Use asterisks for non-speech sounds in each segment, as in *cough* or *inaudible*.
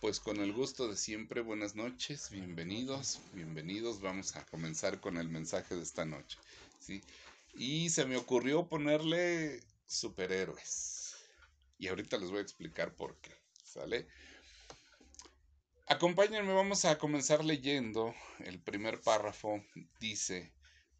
Pues con el gusto de siempre, buenas noches, bienvenidos, bienvenidos. Vamos a comenzar con el mensaje de esta noche. ¿sí? Y se me ocurrió ponerle superhéroes. Y ahorita les voy a explicar por qué. ¿Sale? Acompáñenme, vamos a comenzar leyendo. El primer párrafo dice,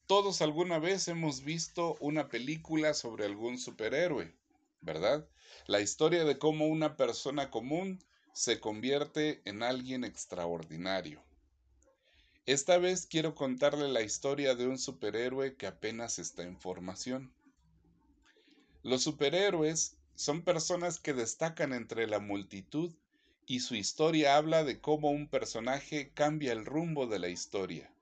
todos alguna vez hemos visto una película sobre algún superhéroe, ¿verdad? La historia de cómo una persona común se convierte en alguien extraordinario. Esta vez quiero contarle la historia de un superhéroe que apenas está en formación. Los superhéroes son personas que destacan entre la multitud y su historia habla de cómo un personaje cambia el rumbo de la historia.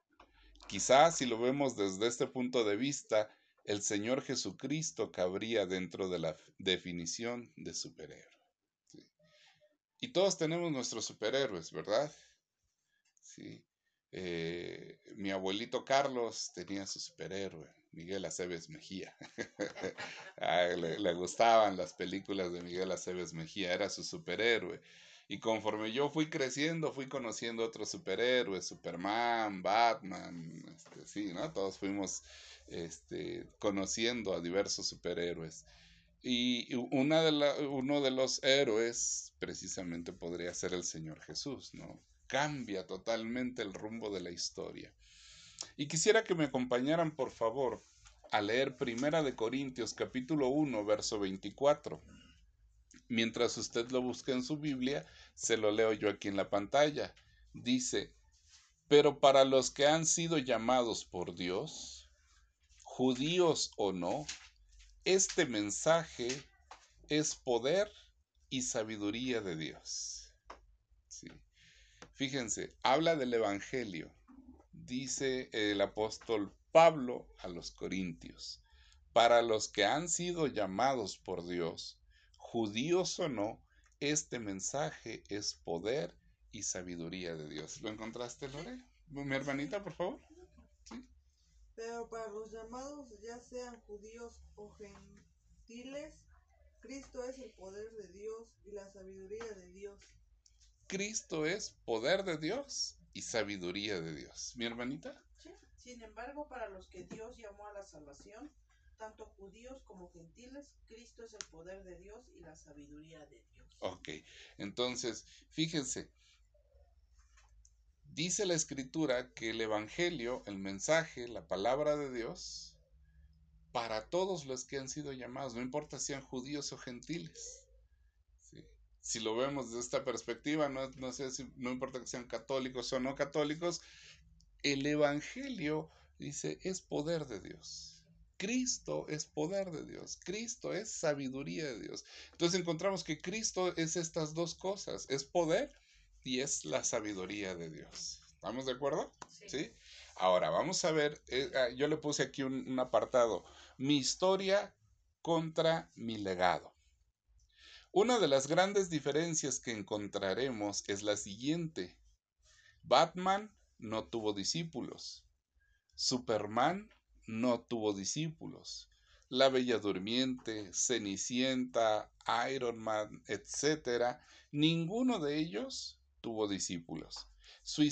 Quizás si lo vemos desde este punto de vista, el Señor Jesucristo cabría dentro de la definición de superhéroe. Y todos tenemos nuestros superhéroes, ¿verdad? Sí. Eh, mi abuelito Carlos tenía su superhéroe, Miguel Aceves Mejía. *laughs* le, le, gustaban las películas de Miguel Aceves Mejía, era su superhéroe. Y conforme yo fui creciendo, fui conociendo otros superhéroes, Superman, Batman, este, sí, ¿no? Todos fuimos este, conociendo a diversos superhéroes. Y uno de los héroes precisamente podría ser el Señor Jesús, ¿no? Cambia totalmente el rumbo de la historia. Y quisiera que me acompañaran, por favor, a leer Primera de Corintios capítulo 1, verso 24. Mientras usted lo busca en su Biblia, se lo leo yo aquí en la pantalla. Dice, pero para los que han sido llamados por Dios, judíos o no, este mensaje es poder y sabiduría de Dios. Fíjense, habla del Evangelio, dice el apóstol Pablo a los Corintios, para los que han sido llamados por Dios, judíos o no, este mensaje es poder y sabiduría de Dios. ¿Lo encontraste, Lore? Mi hermanita, por favor. Pero para los llamados, ya sean judíos o gentiles, Cristo es el poder de Dios y la sabiduría de Dios. Cristo es poder de Dios y sabiduría de Dios. ¿Mi hermanita? Sí. Sin embargo, para los que Dios llamó a la salvación, tanto judíos como gentiles, Cristo es el poder de Dios y la sabiduría de Dios. Ok, entonces, fíjense, dice la escritura que el Evangelio, el mensaje, la palabra de Dios, para todos los que han sido llamados, no importa si sean judíos o gentiles. Si lo vemos de esta perspectiva, no, no, sé si, no importa que sean católicos o no católicos, el Evangelio, dice, es poder de Dios. Cristo es poder de Dios, Cristo es sabiduría de Dios. Entonces encontramos que Cristo es estas dos cosas, es poder y es la sabiduría de Dios. ¿Estamos de acuerdo? Sí. Ahora, vamos a ver, eh, ah, yo le puse aquí un, un apartado, mi historia contra mi legado. Una de las grandes diferencias que encontraremos es la siguiente. Batman no tuvo discípulos. Superman no tuvo discípulos. La Bella Durmiente, Cenicienta, Iron Man, etc., ninguno de ellos tuvo discípulos. Su,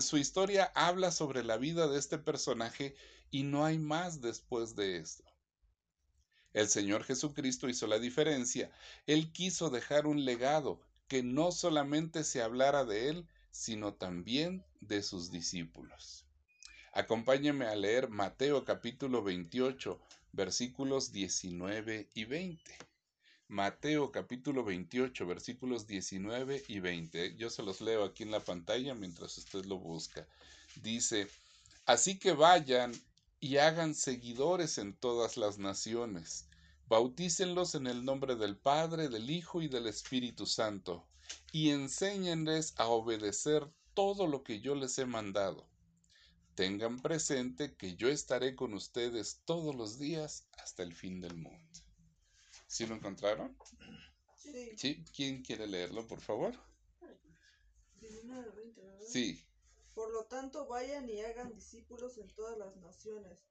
su, historia habla sobre la vida de este personaje y no hay más después de esto. El Señor Jesucristo hizo la diferencia. Él quiso dejar un legado que no solamente se hablara de él, sino también de sus discípulos. Acompáñeme a leer Mateo capítulo 28, versículos 19 y 20. Mateo capítulo 28 versículos 19 y 20. Yo se los leo aquí en la pantalla mientras usted lo busca. Dice, así que vayan y hagan seguidores en todas las naciones. Bautícenlos en el nombre del Padre, del Hijo y del Espíritu Santo, y enséñenles a obedecer todo lo que yo les he mandado. Tengan presente que yo estaré con ustedes todos los días hasta el fin del mundo. ¿Sí lo encontraron? Sí. ¿Sí? ¿Quién quiere leerlo, por favor? 19, 20, ¿verdad? Sí. Por lo tanto, vayan y hagan discípulos en todas las naciones.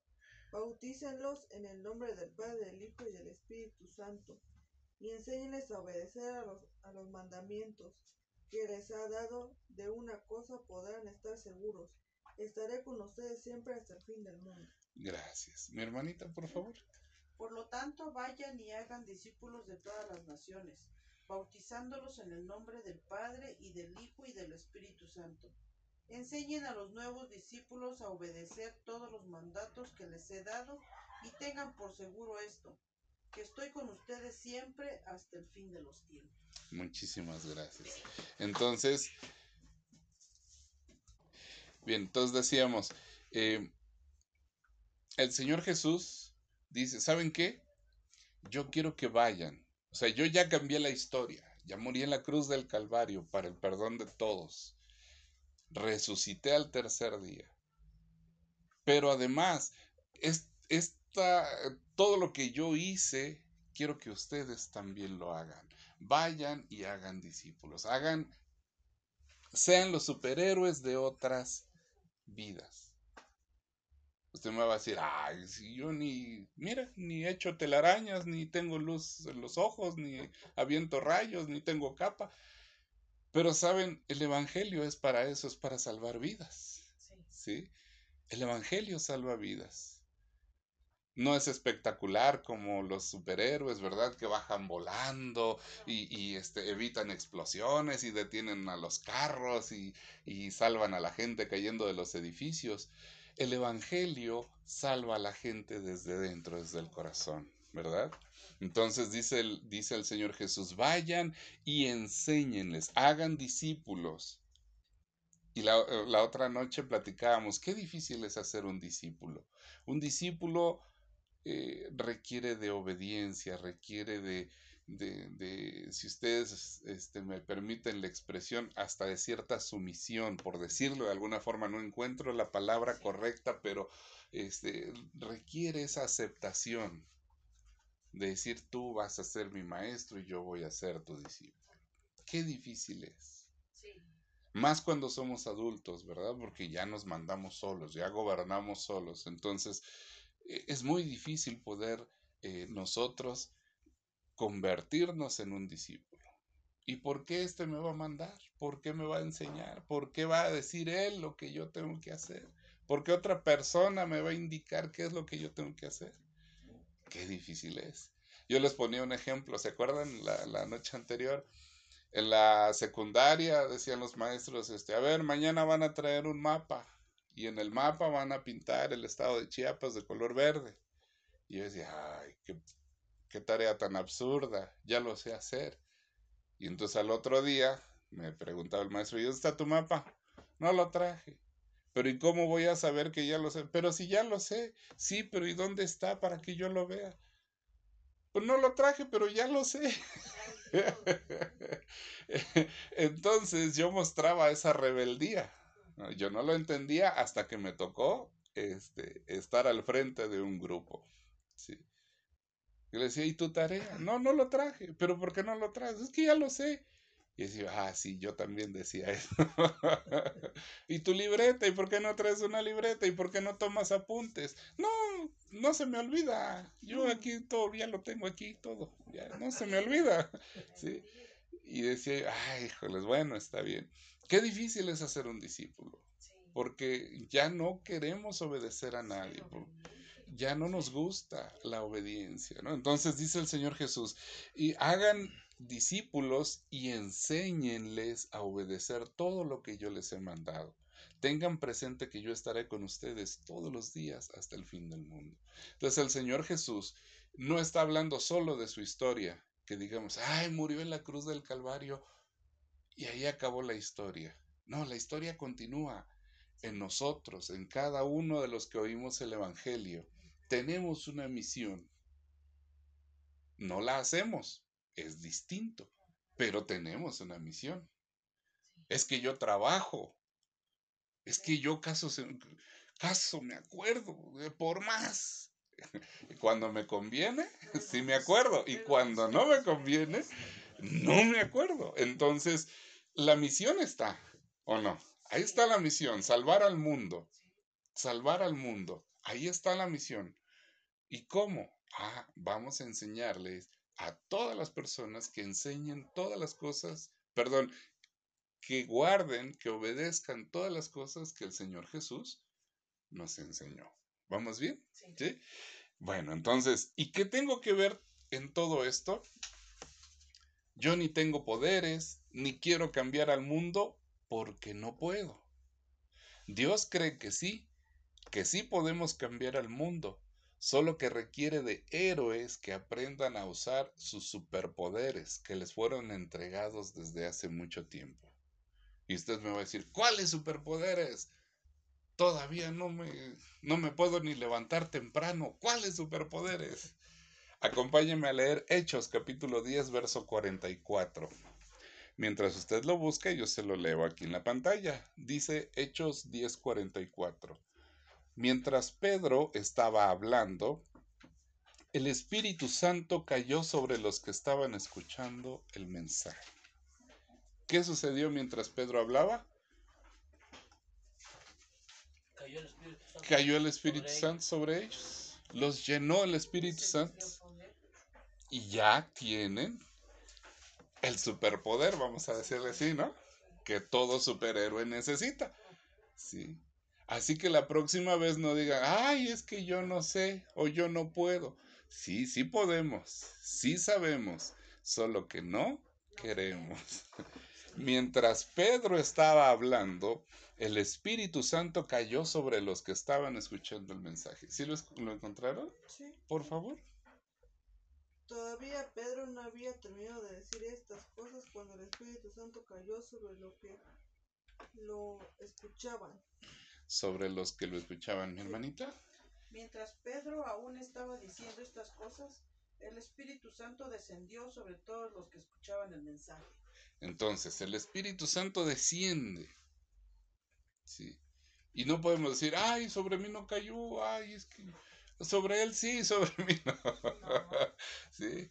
Bautícenlos en el nombre del Padre, del Hijo y del Espíritu Santo. Y enséñenles a obedecer a los, a los mandamientos que les ha dado de una cosa podrán estar seguros. Estaré con ustedes siempre hasta el fin del mundo. Gracias. Mi hermanita, por favor. Por lo tanto, vayan y hagan discípulos de todas las naciones, bautizándolos en el nombre del Padre y del Hijo y del Espíritu Santo. Enseñen a los nuevos discípulos a obedecer todos los mandatos que les he dado y tengan por seguro esto, que estoy con ustedes siempre hasta el fin de los tiempos. Muchísimas gracias. Entonces, bien, entonces decíamos, eh, el Señor Jesús dice, ¿saben qué? Yo quiero que vayan. O sea, yo ya cambié la historia, ya morí en la cruz del Calvario para el perdón de todos. Resucité al tercer día. Pero además, es, esta, todo lo que yo hice, quiero que ustedes también lo hagan. Vayan y hagan discípulos. Hagan, sean los superhéroes de otras vidas. Usted me va a decir, ay, si yo ni, mira, ni he hecho telarañas, ni tengo luz en los ojos, ni aviento rayos, ni tengo capa. Pero saben, el Evangelio es para eso, es para salvar vidas. ¿sí? El Evangelio salva vidas. No es espectacular como los superhéroes, ¿verdad? Que bajan volando y, y este, evitan explosiones y detienen a los carros y, y salvan a la gente cayendo de los edificios el Evangelio salva a la gente desde dentro, desde el corazón, ¿verdad? Entonces dice el, dice el Señor Jesús, vayan y enséñenles, hagan discípulos. Y la, la otra noche platicábamos, qué difícil es hacer un discípulo. Un discípulo eh, requiere de obediencia, requiere de, de, de, si ustedes este, me permiten la expresión, hasta de cierta sumisión, por decirlo de alguna forma, no encuentro la palabra correcta, pero este, requiere esa aceptación de decir tú vas a ser mi maestro y yo voy a ser tu discípulo. Qué difícil es. Más cuando somos adultos, ¿verdad? Porque ya nos mandamos solos, ya gobernamos solos. Entonces, e, es muy difícil poder eh, nosotros convertirnos en un discípulo. ¿Y por qué este me va a mandar? ¿Por qué me va a enseñar? ¿Por qué va a decir él lo que yo tengo que hacer? ¿Por qué otra persona me va a indicar qué es lo que yo tengo que hacer? Qué difícil es. Yo les ponía un ejemplo, ¿se acuerdan la, la noche anterior? En la secundaria decían los maestros, este, a ver, mañana van a traer un mapa y en el mapa van a pintar el estado de Chiapas de color verde. Y yo decía, ay, qué qué tarea tan absurda, ya lo sé hacer. Y entonces al otro día me preguntaba el maestro, ¿y dónde está tu mapa? No lo traje. Pero ¿y cómo voy a saber que ya lo sé? Pero si ya lo sé, sí, pero ¿y dónde está para que yo lo vea? Pues no lo traje, pero ya lo sé. *laughs* Entonces yo mostraba esa rebeldía. Yo no lo entendía hasta que me tocó este, estar al frente de un grupo. Sí. Y le decía, ¿y tu tarea? No, no lo traje. ¿Pero por qué no lo traes? Es que ya lo sé. Y decía, ah, sí, yo también decía *laughs* eso. ¿Y tu libreta? ¿Y por qué no traes una libreta? ¿Y por qué no tomas apuntes? No, no se me olvida. Yo mm. aquí todo, ya lo tengo aquí todo. Ya no se me olvida. *laughs* ¿Sí? Y decía, ay, híjoles, bueno, está bien. Qué difícil es hacer un discípulo. Porque ya no queremos obedecer a nadie ya no nos gusta la obediencia, ¿no? Entonces dice el Señor Jesús, y hagan discípulos y enséñenles a obedecer todo lo que yo les he mandado. Tengan presente que yo estaré con ustedes todos los días hasta el fin del mundo. Entonces el Señor Jesús no está hablando solo de su historia, que digamos, ay, murió en la cruz del Calvario y ahí acabó la historia. No, la historia continúa en nosotros, en cada uno de los que oímos el Evangelio tenemos una misión. No la hacemos, es distinto, pero tenemos una misión. Es que yo trabajo, es que yo caso, caso me acuerdo, por más. *laughs* Cuando me conviene, sí me acuerdo, y cuando no me conviene, no me acuerdo. Entonces, la misión está, ¿o no? Ahí está la misión, salvar al mundo, salvar al mundo. Ahí está la misión. ¿Y cómo? Ah, vamos a enseñarles a todas las personas que enseñen todas las cosas, perdón, que guarden, que obedezcan todas las cosas que el Señor Jesús nos enseñó. ¿Vamos bien? Sí. Bueno, entonces, ¿y qué tengo que ver en todo esto? Yo ni tengo poderes, ni quiero cambiar al mundo porque no puedo. Dios cree que sí, que sí podemos cambiar al mundo, solo que requiere de héroes que aprendan a usar sus superpoderes que les fueron entregados desde hace mucho tiempo. Y usted me va a decir, ¿cuáles superpoderes? Todavía no me, no me puedo ni levantar temprano. ¿Cuáles superpoderes? Acompáñeme a leer Hechos capítulo 10, verso 44. Mientras usted lo busca, yo se lo leo aquí en la pantalla. Dice Hechos 10, 44. Mientras Pedro estaba hablando, el Espíritu Santo cayó sobre los que estaban escuchando el mensaje. ¿Qué sucedió mientras Pedro hablaba? Cayó el Espíritu Santo. Cayó el Espíritu sobre Santo sobre ellos. Los llenó el Espíritu Santo. Y ya tienen el superpoder, vamos a decirle así, ¿no? Que todo superhéroe necesita. Sí. Así que la próxima vez no digan, ay, es que yo no sé o yo no puedo. Sí, sí podemos, sí sabemos, solo que no queremos. *laughs* Mientras Pedro estaba hablando, el Espíritu Santo cayó sobre los que estaban escuchando el mensaje. ¿Sí lo, lo encontraron? Sí. Por favor. Todavía Pedro no había terminado de decir estas cosas cuando el Espíritu Santo cayó sobre lo que lo escuchaban. Sobre los que lo escuchaban, mi hermanita. Mientras Pedro aún estaba diciendo estas cosas, el Espíritu Santo descendió sobre todos los que escuchaban el mensaje. Entonces, el Espíritu Santo desciende. Sí. Y no podemos decir, ay, sobre mí no cayó, ay, es que sobre él sí, *laughs* sobre mí no. *laughs* Sí.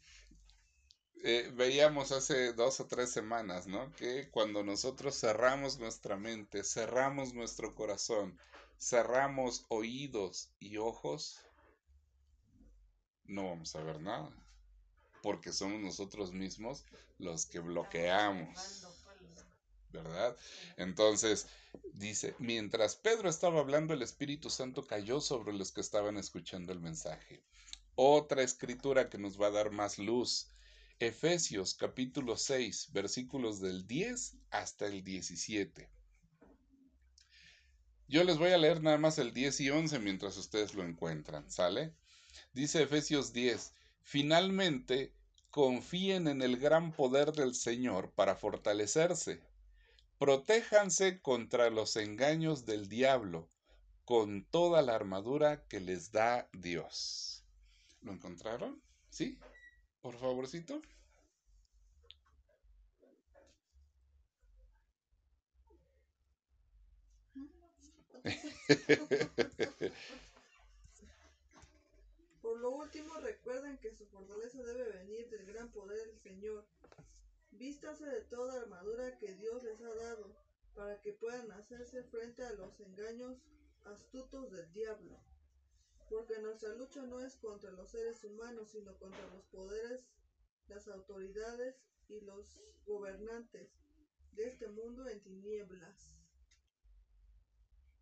Eh, veíamos hace dos o tres semanas, ¿no? Que cuando nosotros cerramos nuestra mente, cerramos nuestro corazón, cerramos oídos y ojos, no vamos a ver nada. Porque somos nosotros mismos los que bloqueamos. ¿verdad? Entonces, dice, mientras Pedro estaba hablando, el Espíritu Santo cayó sobre los que estaban escuchando el mensaje. Otra escritura que nos va a dar más luz. Efesios capítulo 6, versículos del 10 hasta el 17. Yo les voy a leer nada más el 10 y 11 mientras ustedes lo encuentran, ¿sale? Dice Efesios 10, finalmente confíen en el gran poder del Señor para fortalecerse. Protéjanse contra los engaños del diablo con toda la armadura que les da Dios. ¿Lo encontraron? ¿Sí? Por favorcito. *laughs* Por lo último, recuerden que su fortaleza debe venir del gran poder del Señor. Vístase de toda armadura que Dios les ha dado, para que puedan hacerse frente a los engaños astutos del diablo. Porque nuestra lucha no es contra los seres humanos, sino contra los poderes, las autoridades y los gobernantes de este mundo en tinieblas.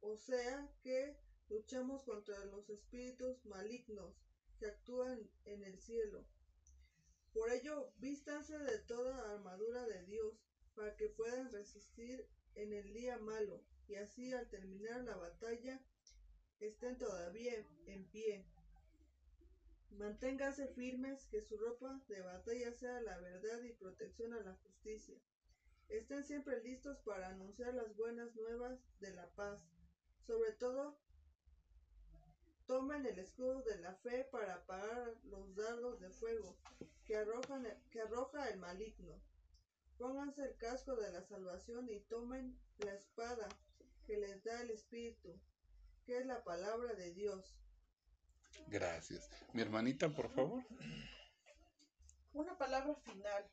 O sea que luchamos contra los espíritus malignos que actúan en el cielo. Por ello, vístanse de toda armadura de Dios para que puedan resistir en el día malo y así al terminar la batalla estén todavía en pie. Manténganse firmes, que su ropa de batalla sea la verdad y protección a la justicia. Estén siempre listos para anunciar las buenas nuevas de la paz. Sobre todo, tomen el escudo de la fe para apagar los dardos de fuego que, arrojan, arroja el maligno. Pónganse el casco de la salvación y tomen la espada que les da el Espíritu, que es la palabra de Dios. Gracias. Mi hermanita, por favor. Una palabra final.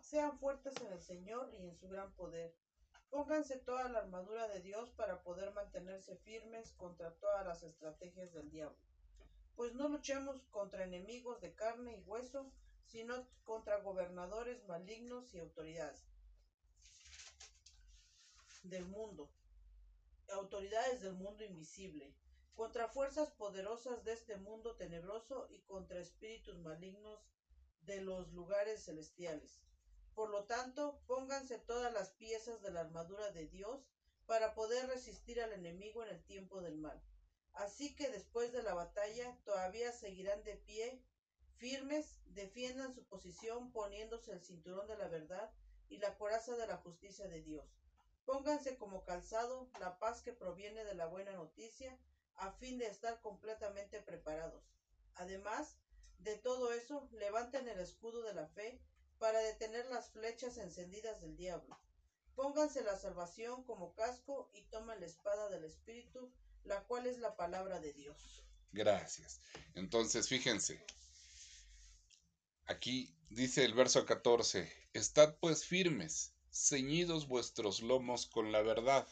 Sean fuertes en el Señor y en su gran poder. Pónganse toda la armadura de Dios para poder mantenerse firmes contra todas las estrategias del diablo. Pues no luchamos contra enemigos de carne y hueso, sino contra gobernadores malignos y autoridades. del mundo, autoridades del mundo invisible, contra fuerzas poderosas de este mundo tenebroso y contra espíritus malignos de los lugares celestiales. Por lo tanto, pónganse todas las piezas de la armadura de Dios para poder resistir al enemigo en el tiempo del mal. Así que después de la batalla todavía seguirán de pie, firmes, defiendan su posición poniéndose el cinturón de la verdad y la coraza de la justicia de Dios. Pónganse como calzado la paz que proviene de la buena noticia a fin de estar completamente preparados. Además de todo eso, levanten el escudo de la fe para detener las flechas encendidas del diablo. Pónganse la salvación como casco y tomen la espada del Espíritu, la cual es la palabra de Dios. Gracias. Entonces, fíjense. Aquí dice el verso 14, Estad pues firmes, ceñidos vuestros lomos con la verdad.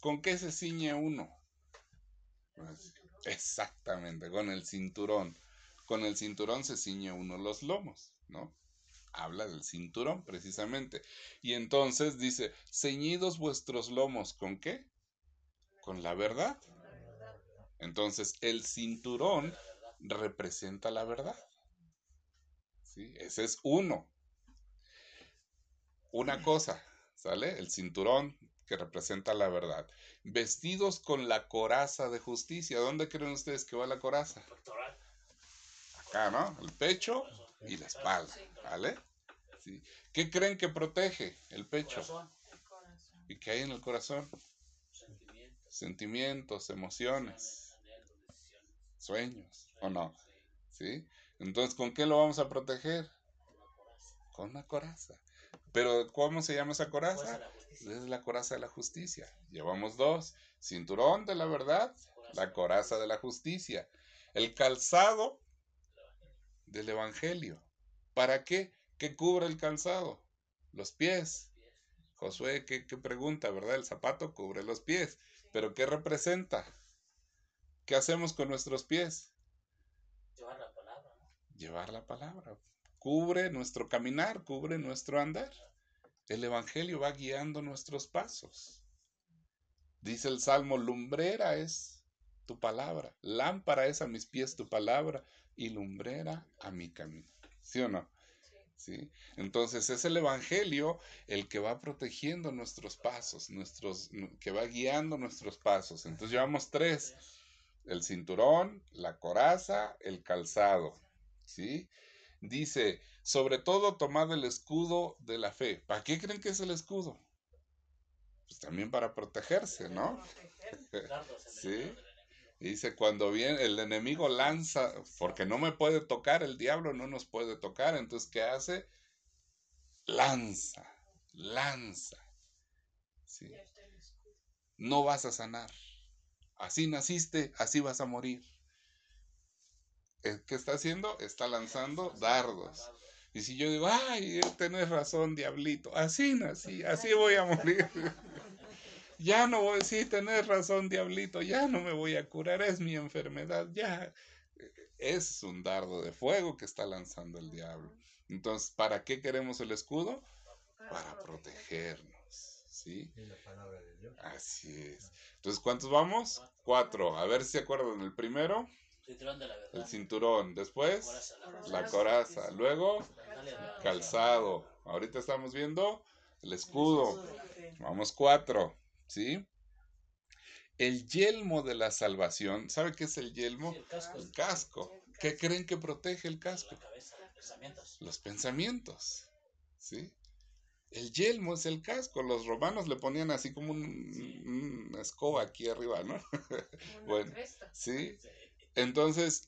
¿Con qué se ciñe uno? Pues, exactamente, con el cinturón. Con el cinturón se ciñe uno los lomos, ¿no? Habla del cinturón, precisamente. Y entonces dice, ceñidos vuestros lomos, ¿con qué? Con la verdad. Entonces, el cinturón representa la verdad. ¿Sí? Ese es uno. Una cosa, ¿sale? El cinturón que representa la verdad. Vestidos con la coraza de justicia. ¿Dónde creen ustedes que va la coraza? Acá, ¿no? El pecho y la espalda, ¿vale? Sí. ¿Qué creen que protege el pecho? Corazón. ¿Y qué hay en el corazón? Sentimientos. Sentimientos, emociones, sueños, ¿o no? ¿Sí? Entonces, ¿con qué lo vamos a proteger? Con una coraza. Pero, ¿cómo se llama esa coraza? la. Es la coraza de la justicia. Llevamos dos. Cinturón de la verdad, la coraza de la justicia. El calzado del evangelio. ¿Para qué? ¿Qué cubre el calzado? Los pies. Josué, ¿qué, qué pregunta, verdad? El zapato cubre los pies. ¿Pero qué representa? ¿Qué hacemos con nuestros pies? Llevar la palabra, ¿no? Llevar la palabra. Cubre nuestro caminar, cubre nuestro andar. El Evangelio va guiando nuestros pasos. Dice el Salmo, lumbrera es tu palabra, lámpara es a mis pies tu palabra y lumbrera a mi camino. ¿Sí o no? ¿Sí? Entonces es el Evangelio el que va protegiendo nuestros pasos, nuestros, que va guiando nuestros pasos. Entonces llevamos tres, el cinturón, la coraza, el calzado. ¿Sí? Dice, sobre todo tomad el escudo de la fe. ¿Para qué creen que es el escudo? Pues también para protegerse, ¿no? *laughs* Sí. Dice, cuando viene el enemigo lanza, porque no me puede tocar, el diablo no nos puede tocar, entonces ¿qué hace? Lanza, lanza. Sí. No vas a sanar. Así naciste, así vas a morir. Eh, ¿Qué está haciendo? Está lanzando dardos. Y si yo digo, ay, tenés razón, diablito, así nací, así voy a morir. *laughs* ya no voy, sí, tenés razón, diablito, ya no me voy a curar, es mi enfermedad, ya. Es un dardo de fuego que está lanzando el diablo. Entonces, ¿para qué queremos el escudo? Para protegernos, ¿sí? Y la palabra de Dios. Así es. Entonces, ¿cuántos vamos? Cuatro. A ver si se acuerdan. El primero, Cinturón de la verdad. el cinturón. Después, Coraza, la coraza. Luego, calzado. Ahorita estamos viendo el escudo. Vamos cuatro, ¿sí? El yelmo de la salvación. ¿Sabe qué es el yelmo? Sí, el casco. El casco. ¿Qué creen que protege el casco? La cabeza, los pensamientos. Los pensamientos, ¿sí? El yelmo es el casco. Los romanos le ponían así como un- una escoba aquí arriba, ¿no? *laughs* Bueno, ¿sí? Sí. Entonces,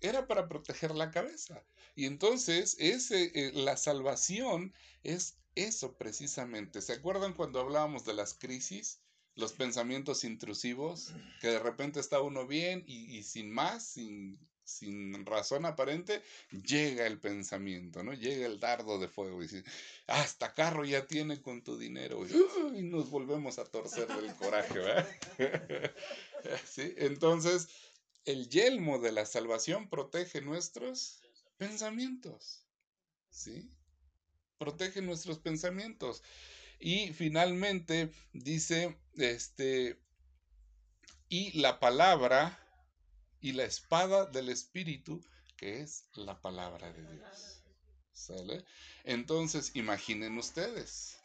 era para proteger la cabeza. Y entonces, ese, eh, la salvación es eso precisamente. ¿Se acuerdan cuando hablábamos de las crisis? Los pensamientos intrusivos, que de repente está uno bien y, sin más, sin, sin razón aparente, llega el pensamiento, ¿no? Llega el dardo de fuego y dice, hasta carro ya tiene con tu dinero. Y, nos volvemos a torcer del coraje, ¿verdad? *laughs* ¿Sí? Entonces, el yelmo de la salvación protege nuestros pensamientos. ¿Sí? Protege nuestros pensamientos. Y finalmente dice, este, y la palabra y la espada del Espíritu, que es la palabra de Dios. ¿Sale? Entonces, imaginen ustedes,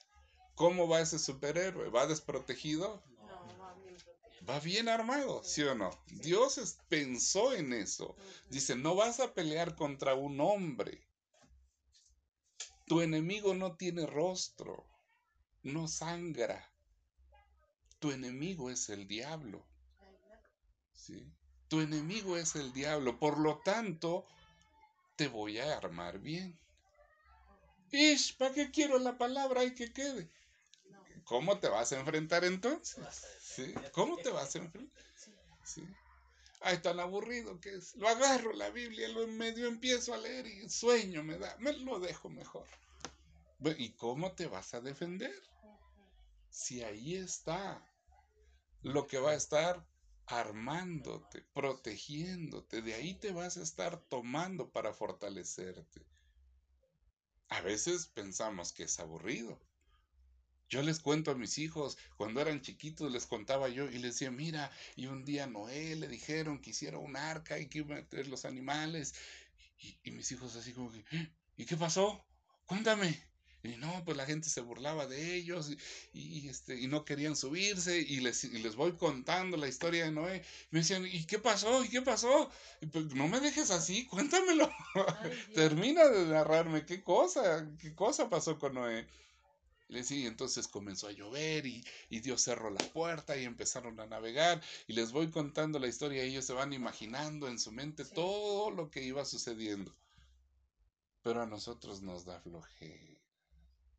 ¿cómo va ese superhéroe? ¿Va desprotegido? No, va bien protegido. Va bien armado, ¿sí o no? Dios pensó en eso. Dice, no vas a pelear contra un hombre. Tu enemigo no tiene rostro, no sangra. Tu enemigo es el diablo. ¿sí? Tu enemigo es el diablo, por lo tanto, te voy a armar bien. Ish, ¿para qué quiero la palabra? Hay que quede. ¿Cómo te vas a enfrentar entonces? ¿Sí? ¿Cómo te vas a enfrentar? ¿Sí? Ay, tan aburrido que es. Lo agarro la Biblia, lo en medio empiezo a leer y sueño me da. Me lo dejo mejor. ¿Y cómo te vas a defender? Si ahí está lo que va a estar armándote, protegiéndote, de ahí te vas a estar tomando para fortalecerte. A veces pensamos que es aburrido. Yo les cuento a mis hijos, cuando eran chiquitos les contaba yo y les decía, mira, y un día Noé le dijeron que hiciera un arca y que iba a meter los animales. Y, y mis hijos así como que, "¿Eh? ¿y qué pasó? Cuéntame. Y no, pues la gente se burlaba de ellos y, y, este, y no querían subirse y les, y les voy contando la historia de Noé. Me decían, ¿y qué pasó? ¿Y qué pasó? Y pues, no me dejes así, cuéntamelo. *laughs* Termina de narrarme qué cosa, qué cosa pasó con Noé. Y entonces comenzó a llover y, y Dios cerró la puerta y empezaron a navegar y les voy contando la historia y ellos se van imaginando en su mente todo lo que iba sucediendo. Pero a nosotros nos da flojera.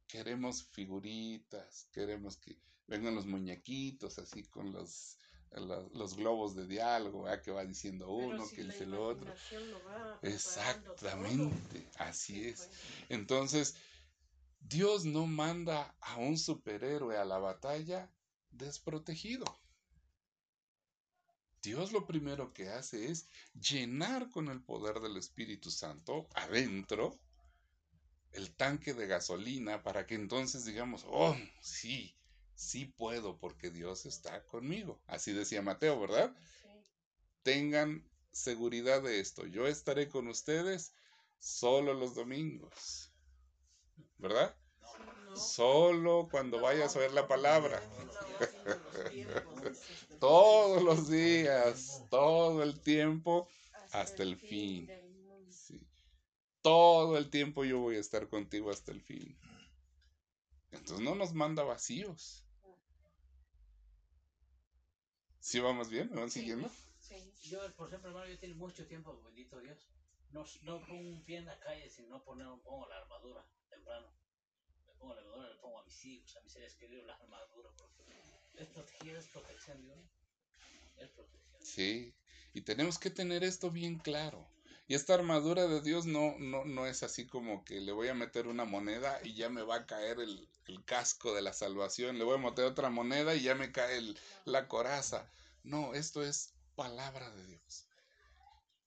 Queremos figuritas, queremos que vengan los muñequitos así con los, los, los globos de diálogo, ¿verdad? que va diciendo uno, que dice el otro. Exactamente, así es. Entonces, Dios no manda a un superhéroe a la batalla desprotegido. Dios lo primero que hace es llenar con el poder del Espíritu Santo adentro el tanque de gasolina para que entonces digamos, oh, sí, sí puedo porque Dios está conmigo. Así decía Mateo, ¿verdad? Tengan seguridad de esto. Yo estaré con ustedes solo los domingos. ¿Verdad? Solo cuando vayas a oír la palabra. Todos los días, todo el tiempo, hasta el fin. Sí. Todo el tiempo yo voy a estar contigo hasta el fin. Entonces no nos manda vacíos. ¿Sí vamos bien? ¿Me van siguiendo? Yo, por ejemplo, hermano, yo tengo mucho tiempo, bendito Dios. No, no pongo un pie en la calle si no poner, pongo la armadura temprano. Le pongo la pongo a mis hijos, a mis seres queridos la armadura. Porque es es protección de. Es protección. Sí, y tenemos que tener esto bien claro. Y esta armadura de Dios no, no, no es así como que le voy a meter una moneda y ya me va a caer el, el casco de la salvación. Le voy a meter otra moneda y ya me cae el- la coraza. No, esto es palabra de Dios.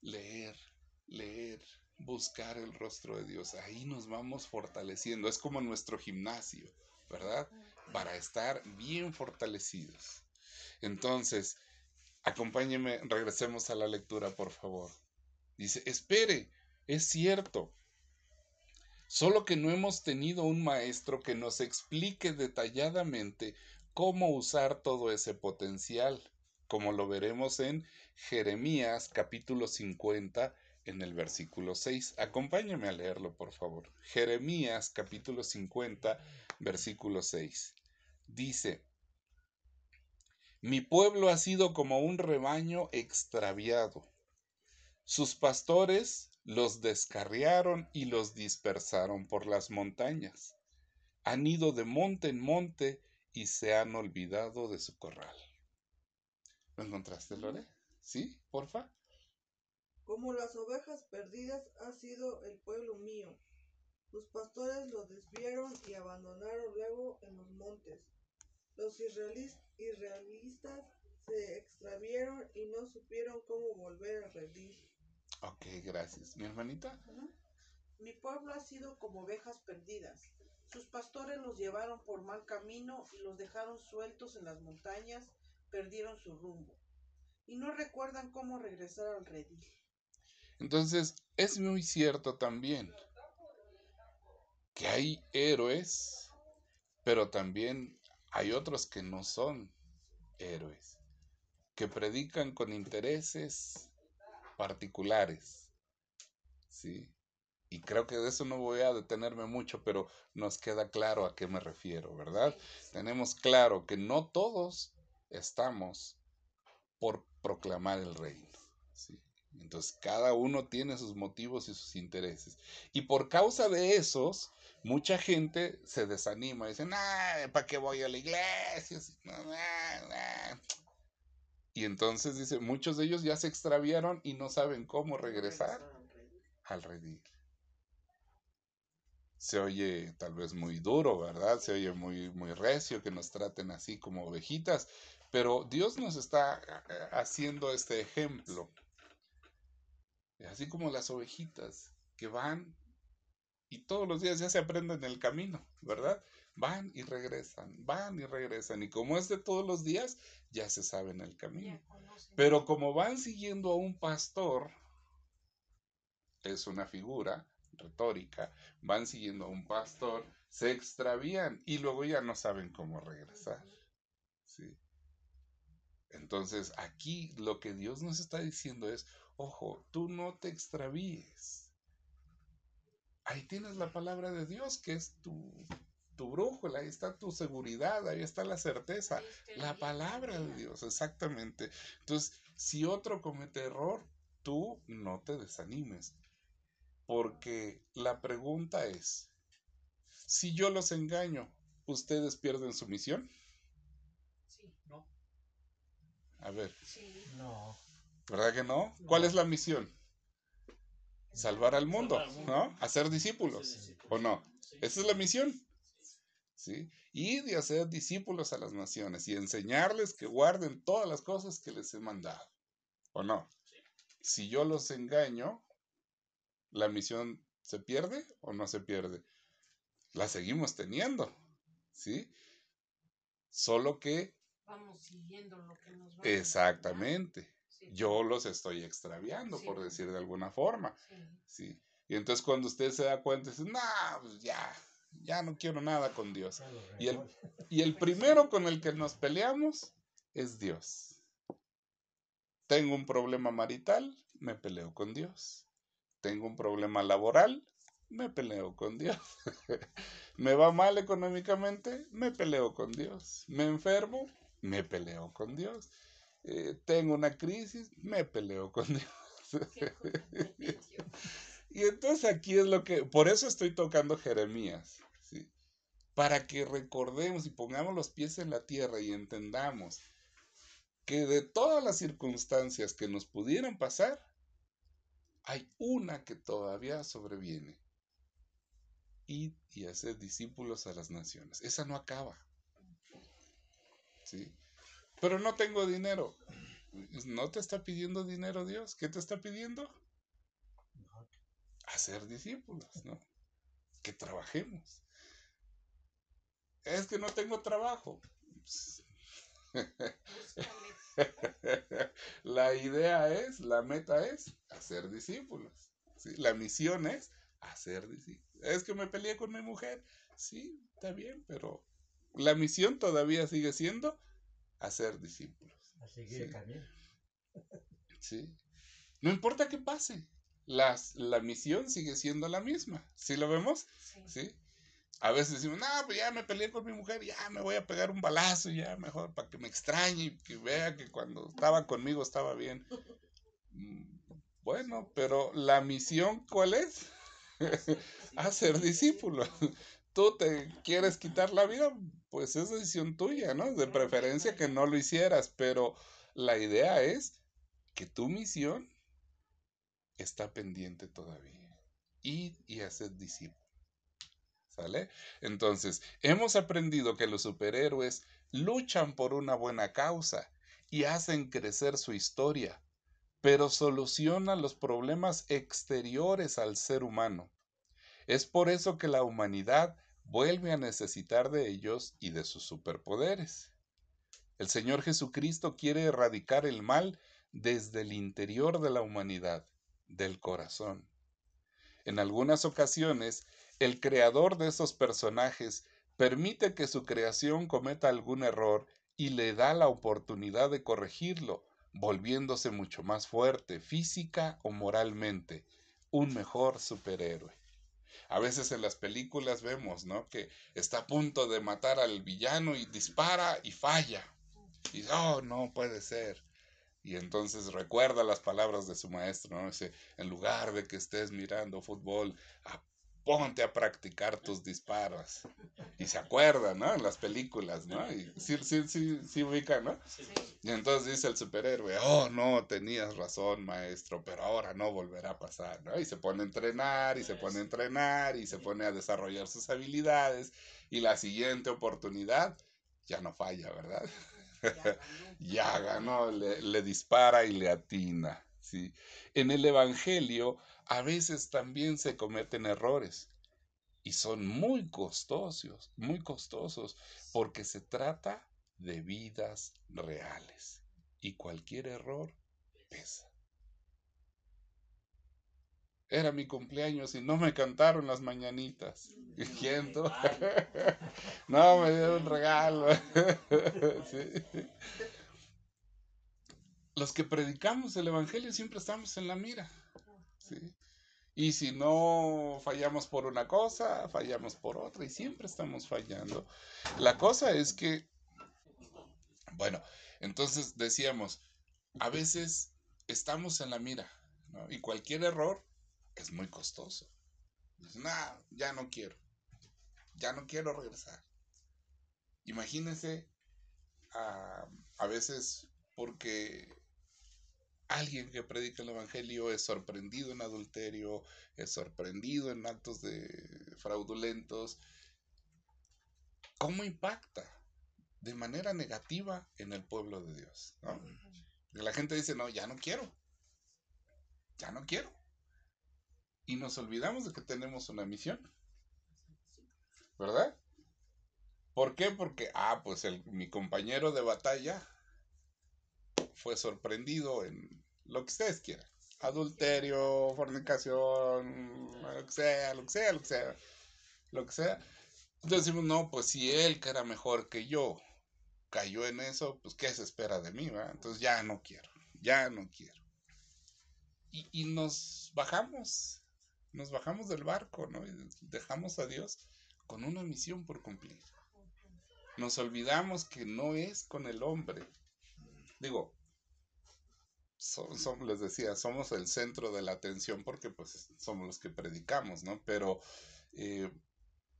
Leer, leer, buscar el rostro de Dios. Ahí nos vamos fortaleciendo. Es como nuestro gimnasio, ¿verdad? Para estar bien fortalecidos. Entonces, acompáñeme, regresemos a la lectura, por favor. Dice, espere, es cierto. Solo que no hemos tenido un maestro que nos explique detalladamente cómo usar todo ese potencial, como lo veremos en Jeremías capítulo 50 en el versículo 6. Acompáñeme a leerlo, por favor. Jeremías capítulo 50, versículo 6. Dice, mi pueblo ha sido como un rebaño extraviado. Sus pastores los descarriaron y los dispersaron por las montañas. Han ido de monte en monte y se han olvidado de su corral. ¿Lo encontraste, Lore? ¿Sí? Porfa. Como las ovejas perdidas ha sido el pueblo mío. Sus pastores lo desviaron y abandonaron luego en los montes. Los israelitas se extravieron y no supieron cómo volver a redil. Ok, gracias. ¿Mi hermanita? Mi pueblo ha sido como ovejas perdidas. Sus pastores los llevaron por mal camino y los dejaron sueltos en las montañas, perdieron su rumbo y no recuerdan cómo regresar al redil. Entonces, es muy cierto también que hay héroes, pero también hay otros que no son héroes, que predican con intereses particulares. ¿Sí? Y creo que de eso no voy a detenerme mucho, pero nos queda claro a qué me refiero, ¿verdad? Tenemos claro que no todos estamos por proclamar el reino. ¿sí? Entonces, cada uno tiene sus motivos y sus intereses. Y por causa de esos, mucha gente se desanima. Dicen, ¿para qué voy a la iglesia? Y entonces dice, muchos de ellos ya se extraviaron y no saben cómo regresar al redil. Se oye tal vez muy duro, ¿verdad? Se oye muy, muy recio que nos traten así como ovejitas, pero Dios nos está eh, haciendo este ejemplo. Así como las ovejitas que van y todos los días ya se aprenden el camino, ¿verdad? Van y regresan, van y regresan. Y como es de todos los días, ya se saben el camino. Pero como van siguiendo a un pastor, es una figura retórica, van siguiendo a un pastor, se extravían y luego ya no saben cómo regresar. ¿sí? Entonces aquí lo que Dios nos está diciendo es, ojo, tú no te extravíes. Ahí tienes la palabra de Dios, que es tu, tu brújula, ahí está tu seguridad, ahí está la certeza, la palabra de Dios, exactamente. Entonces, si otro comete error, tú no te desanimes, porque la pregunta es, si yo los engaño, ¿ustedes pierden su misión? A ver. No. ¿Verdad que no? ¿Cuál es la misión? Salvar al mundo, ¿no? Hacer discípulos, ¿o no? Esa es la misión. ¿Sí? Y de hacer discípulos a las naciones y enseñarles que guarden todas las cosas que les he mandado, ¿o no? Si yo los engaño, ¿la misión se pierde o no se pierde? La seguimos teniendo, ¿sí? Solo que vamos siguiendo lo que nos va Exactamente. Yo los estoy extraviando, por decir de alguna forma. Sí. Y entonces cuando usted se da cuenta, dice, no, pues ya, ya no quiero nada con Dios. Y el, *laughs* y el primero con el que nos peleamos es Dios. Tengo un problema marital, me peleo con Dios. Tengo un problema laboral, me peleo con Dios. *laughs* me va mal económicamente, me peleo con Dios. Me enfermo, me peleo con Dios. Eh, tengo una crisis, me peleo con Dios. *laughs* y entonces aquí es lo que, por eso estoy tocando Jeremías, ¿sí? para que recordemos y pongamos los pies en la tierra y entendamos que de todas las circunstancias que nos pudieran pasar, hay una que todavía sobreviene. y hacer discípulos a las naciones. Esa no acaba. ¿sí? Pero no tengo dinero. ¿No te está pidiendo dinero Dios? ¿Qué te está pidiendo? Hacer discípulos, ¿no? Que trabajemos. Es que no tengo trabajo. *laughs* la idea es, la meta es hacer discípulos. La misión es hacer discípulos. Es que me peleé con mi mujer. Sí, está bien, pero la misión todavía sigue siendo hacer discípulos. Así que sí. No importa qué pase, las, la misión sigue siendo la misma. ¿Sí lo vemos? Sí. A veces decimos, no, pues ya me peleé con mi mujer, ya me voy a pegar un balazo, ya mejor, para que me extrañe y que vea que cuando estaba conmigo estaba bien. Mm, bueno, pero la misión, ¿cuál es? Hacer *laughs* discípulos tú te quieres quitar la vida, pues es decisión tuya, ¿no? De preferencia que no lo hicieras, pero la idea es que tu misión está pendiente todavía. Ir y hacer discípulos. ¿Sale? Entonces, hemos aprendido que los superhéroes luchan por una buena causa y hacen crecer su historia, pero solucionan los problemas exteriores al ser humano. Es por eso que la humanidad vuelve a necesitar de ellos y de sus superpoderes. El Señor Jesucristo quiere erradicar el mal desde el interior de la humanidad, del corazón. En algunas ocasiones, el creador de esos personajes permite que su creación cometa algún error y le da la oportunidad de corregirlo, volviéndose mucho más fuerte, física o moralmente, un mejor superhéroe. A veces en las películas vemos, ¿no? Que está a punto de matar al villano y dispara y falla. Y oh, no puede ser. Y entonces recuerda las palabras de su maestro, ¿no? Dice, en lugar de que estés mirando fútbol, ponte a practicar tus disparos. Y se acuerda, ¿no? En las películas, ¿no? Y sí, sí, sí, sí ubica, ¿no? Y entonces dice el superhéroe, oh, no, tenías razón, maestro, pero ahora no volverá a pasar, ¿no? Y se pone a entrenar, y se pone a entrenar, y se pone a desarrollar sus habilidades, y la siguiente oportunidad ya no falla, ¿verdad? ya ganó, *laughs* le, le dispara y le atina, ¿sí? En el Evangelio a veces también se cometen errores y son muy costosos, muy costosos, porque se trata de vidas reales y cualquier error pesa. Era mi cumpleaños y no me cantaron las mañanitas. ¿Quién? *laughs* *laughs* no, me dio un regalo. *laughs* Los que predicamos el Evangelio siempre estamos en la mira. Y si no fallamos por una cosa, fallamos por otra y siempre estamos fallando. La cosa es que, bueno, entonces decíamos, a veces estamos en la mira y cualquier error es muy costoso. Dicen, ya no quiero, ya no quiero regresar. Imagínense a, a veces porque alguien que predica el Evangelio es sorprendido en adulterio, es sorprendido en actos de fraudulentos, ¿cómo impacta de manera negativa en el pueblo de Dios? La gente dice, no, ya no quiero, ya no quiero. Y nos olvidamos de que tenemos una misión, ¿verdad? ¿Por qué? Porque, ah, pues el, mi compañero de batalla fue sorprendido en lo que ustedes quieran. Adulterio, fornicación, lo que sea, lo que sea, lo que sea. Lo que. Entonces decimos, no, pues si él, que era mejor que yo, cayó en eso, pues ¿qué se espera de mí? ¿verdad? Entonces ya no quiero, ya no quiero. Y, y nos bajamos, nos bajamos del barco, ¿no? Y dejamos a Dios con una misión por cumplir. Nos olvidamos que no es con el hombre. Digo, les decía, somos el centro de la atención porque pues somos los que predicamos, ¿no? Pero eh,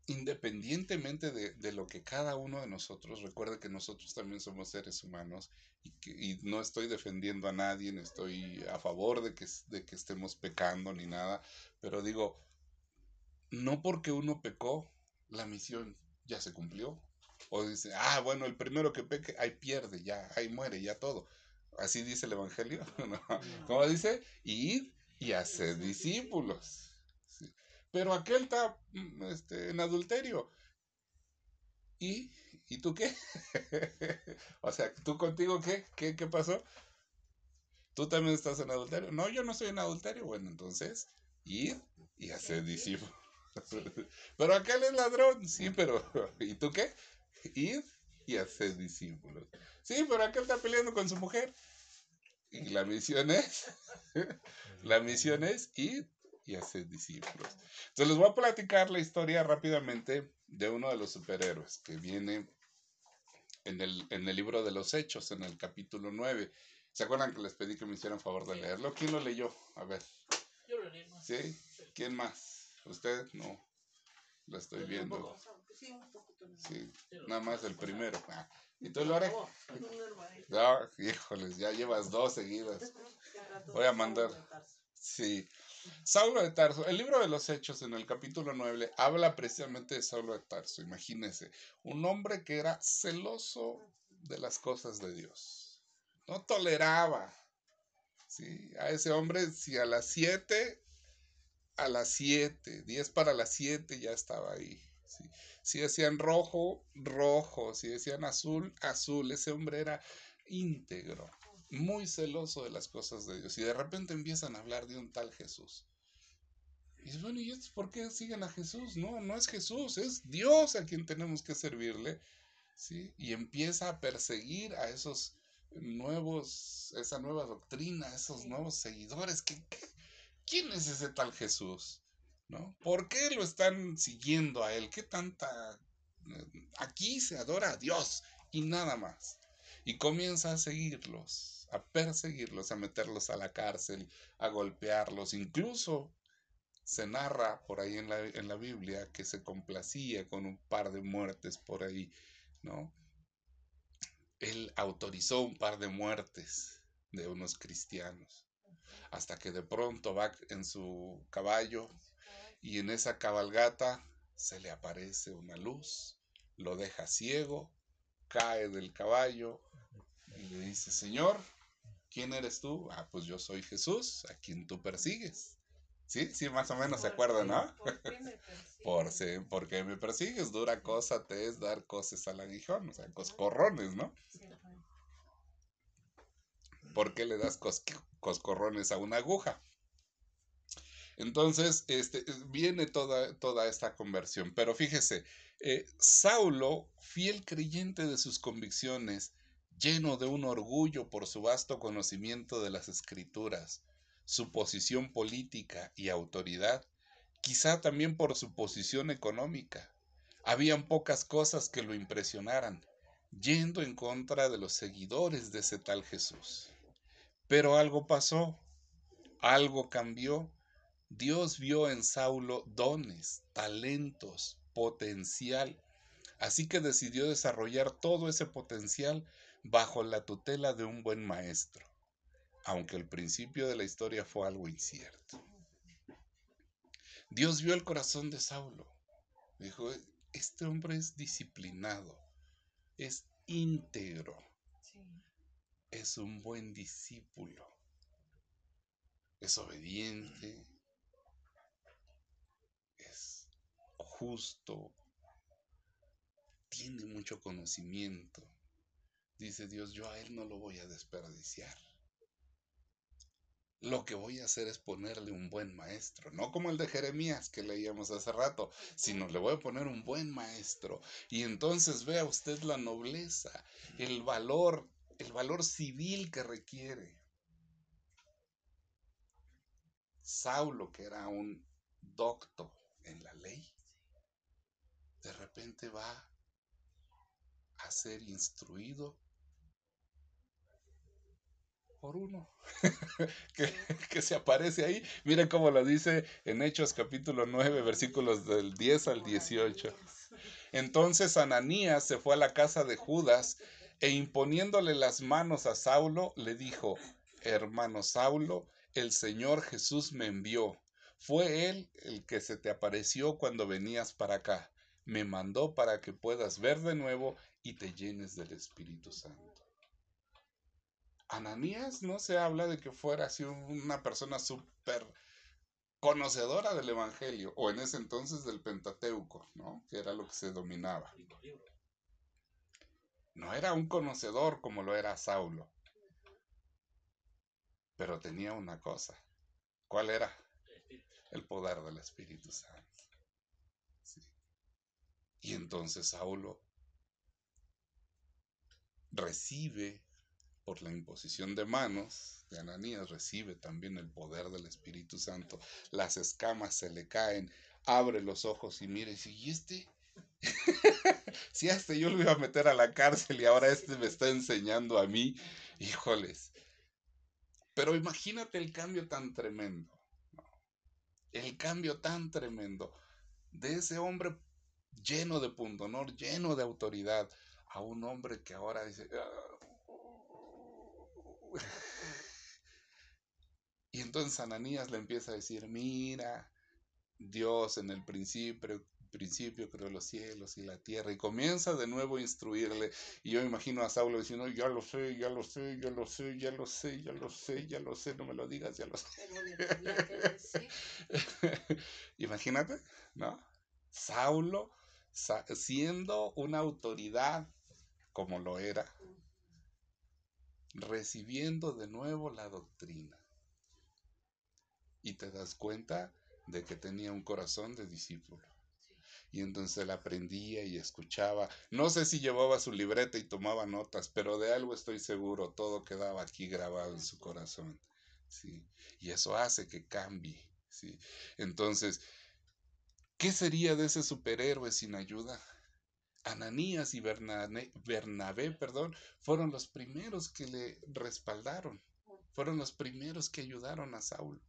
independientemente de, lo que cada uno de nosotros, recuerde que nosotros también somos seres humanos y, que, y no estoy defendiendo a nadie, ni estoy a favor de que, de que estemos pecando ni nada, pero digo, no porque uno pecó, la misión ya se cumplió. O dice, ah, bueno, el primero que peque, ahí pierde, ya, ahí muere, ya todo. Así dice el Evangelio. *laughs* ¿Cómo dice? Ir y hacer discípulos. Pero aquel está mm, este, en adulterio. ¿Y, ¿Y tú qué? *laughs* o sea, ¿tú contigo qué? qué? ¿Qué pasó? ¿Tú también estás en adulterio? No, yo no estoy en adulterio. Bueno, entonces, ir y hacer discípulos. *laughs* pero aquel es ladrón, sí, pero ¿y tú qué? Ir y hacer discípulos. Sí, pero aquel está peleando con su mujer. Y la misión es, *laughs* la misión es ir y hacer discípulos. Entonces les voy a platicar la historia rápidamente de uno de los superhéroes que viene en el, en el libro de los Hechos, en el capítulo 9. ¿Se acuerdan que les pedí que me hicieran favor de leerlo? ¿Quién lo leyó? A ver. Yo lo leí. ¿Sí? ¿Quién más? ¿Usted? No. Lo estoy viendo. Sí, nada más el primero. Ah. ¿Y tú, Lore? No, híjoles, ya llevas dos seguidas. *laughs* Voy a mandar. Sí. Saulo de Tarso, el libro de los Hechos en el capítulo 9 habla precisamente de Saulo de Tarso, imagínense, un hombre que era celoso de las cosas de Dios, no toleraba, ¿sí? A ese hombre, si a las 7, a las 7, 10 para las 7 ya estaba ahí, ¿sí? Si decían rojo, rojo. Si decían azul, azul. Ese hombre era íntegro, muy celoso de las cosas de Dios. Y de repente empiezan a hablar de un tal Jesús. Y bueno, ¿y estos por qué siguen a Jesús? No, no es Jesús, es Dios a quien tenemos que servirle. ¿sí? Y empieza a perseguir a esos nuevos, esa nueva doctrina, esos nuevos seguidores. ¿Qué, qué, quién es ese tal Jesús? ¿No? ¿Por qué lo están siguiendo a él? ¿Qué tanta... Aquí se adora a Dios y nada más. Y comienza a seguirlos, a perseguirlos, a meterlos a la cárcel, a golpearlos. Incluso se narra por ahí en la, en la Biblia que se complacía con un par de muertes por ahí, ¿no? Él autorizó un par de muertes de unos cristianos, hasta que de pronto va en su caballo y en esa cabalgata se le aparece una luz, lo deja ciego, cae del caballo y le dice, Señor, ¿quién eres tú? Ah, pues yo soy Jesús, a quien tú persigues. Sí, sí, más o menos se acuerdan, ¿no? ¿Por qué me *laughs* Por, persigues? porque me persigues, dura cosa te es dar cosas al aguijón, o sea, coscorrones, ¿no? Sí. ¿Por qué le das cos- coscorrones a una aguja? Entonces, este, viene toda, toda esta conversión. Pero fíjese, eh, Saulo, fiel creyente de sus convicciones, lleno de un orgullo por su vasto conocimiento de las escrituras, su posición política y autoridad, quizá también por su posición económica. Habían pocas cosas que lo impresionaran, yendo en contra de los seguidores de ese tal Jesús. Pero algo pasó, algo cambió. Dios vio en Saulo dones, talentos, potencial. Así que decidió desarrollar todo ese potencial bajo la tutela de un buen maestro, aunque el principio de la historia fue algo incierto. Dios vio el corazón de Saulo. Dijo, este hombre es disciplinado, es íntegro. Es un buen discípulo, es obediente, es justo, tiene mucho conocimiento. Dice Dios, yo a él no lo voy a desperdiciar. Lo que voy a hacer es ponerle un buen maestro, no como el de Jeremías que leíamos hace rato, sino le voy a poner un buen maestro. Y entonces vea usted la nobleza, el valor, el valor civil que requiere. Saulo, que era un docto en la ley, de repente va a ser instruido por uno *laughs* que, que se aparece ahí. Miren cómo lo dice en Hechos capítulo 9, versículos del 10 al 18. Entonces Ananías se fue a la casa de Judas e imponiéndole las manos a Saulo, le dijo, hermano Saulo, el Señor Jesús me envió. Fue Él el que se te apareció cuando venías para acá. Me mandó para que puedas ver de nuevo y te llenes del Espíritu Santo. Ananías no se habla de que fuera así una persona súper conocedora del Evangelio, o en ese entonces del Pentateuco, ¿no? Que era lo que se dominaba. No era un conocedor como lo era Saulo. Pero tenía una cosa. ¿Cuál era? El poder del Espíritu Santo. Y entonces Saulo recibe, por la imposición de manos de Ananías, recibe también el poder del Espíritu Santo. Las escamas se le caen, abre los ojos y mira y dice, ¿y este? Si a este yo lo iba a meter a la cárcel y ahora este me está enseñando a mí, híjoles. Pero imagínate el cambio tan tremendo, el cambio tan tremendo de ese hombre lleno de pundonor, lleno de autoridad, a un hombre que ahora dice... "Ah". Y entonces Ananías le empieza a decir, mira, Dios en el principio, principio creó los cielos y la tierra y comienza de nuevo a instruirle y yo imagino a Saulo diciendo ya lo sé, ya lo sé, ya lo sé, ya lo sé, ya lo sé, ya lo sé, no me lo digas, ya lo sé. *laughs* Imagínate, ¿no? Saulo sa- siendo una autoridad como lo era, recibiendo de nuevo la doctrina. Y te das cuenta de que tenía un corazón de discípulo. Y entonces él aprendía y escuchaba. No sé si llevaba su libreta y tomaba notas, pero de algo estoy seguro, todo quedaba aquí grabado en su corazón. ¿sí? Y eso hace que cambie. ¿sí? Entonces, ¿qué sería de ese superhéroe sin ayuda? Ananías y Bernabé, Bernabé perdón, fueron los primeros que le respaldaron, fueron los primeros que ayudaron a Saulo.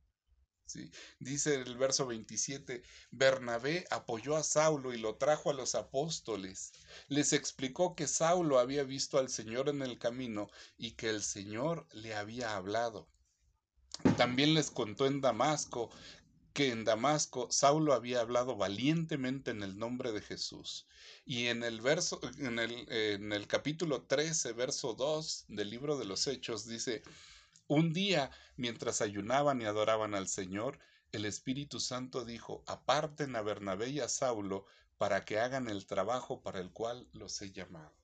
Dice el verso 27, Bernabé apoyó a Saulo y lo trajo a los apóstoles. Les explicó que Saulo había visto al Señor en el camino y que el Señor le había hablado. También les contó en Damasco que en Damasco Saulo había hablado valientemente en el nombre de Jesús. Y en el verso, en el, en el capítulo 13, verso 2 del libro de los Hechos, dice, un día, mientras ayunaban y adoraban al Señor, el Espíritu Santo dijo, aparten a Bernabé y a Saulo para que hagan el trabajo para el cual los he llamado.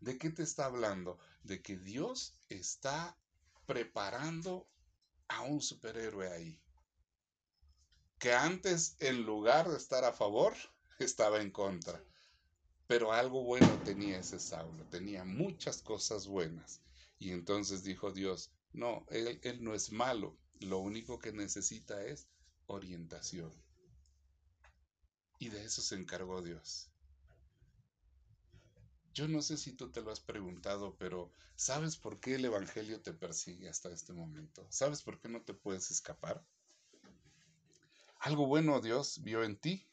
¿De qué te está hablando? De que Dios está preparando a un superhéroe ahí. Que antes, en lugar de estar a favor, *laughs* estaba en contra. Pero algo bueno tenía ese Saulo, tenía muchas cosas buenas. Y entonces dijo Dios, no, él, él no es malo, lo único que necesita es orientación. Y de eso se encargó Dios. Yo no sé si tú te lo has preguntado, pero ¿sabes por qué el Evangelio te persigue hasta este momento? ¿Sabes por qué no te puedes escapar? Algo bueno Dios vio en ti.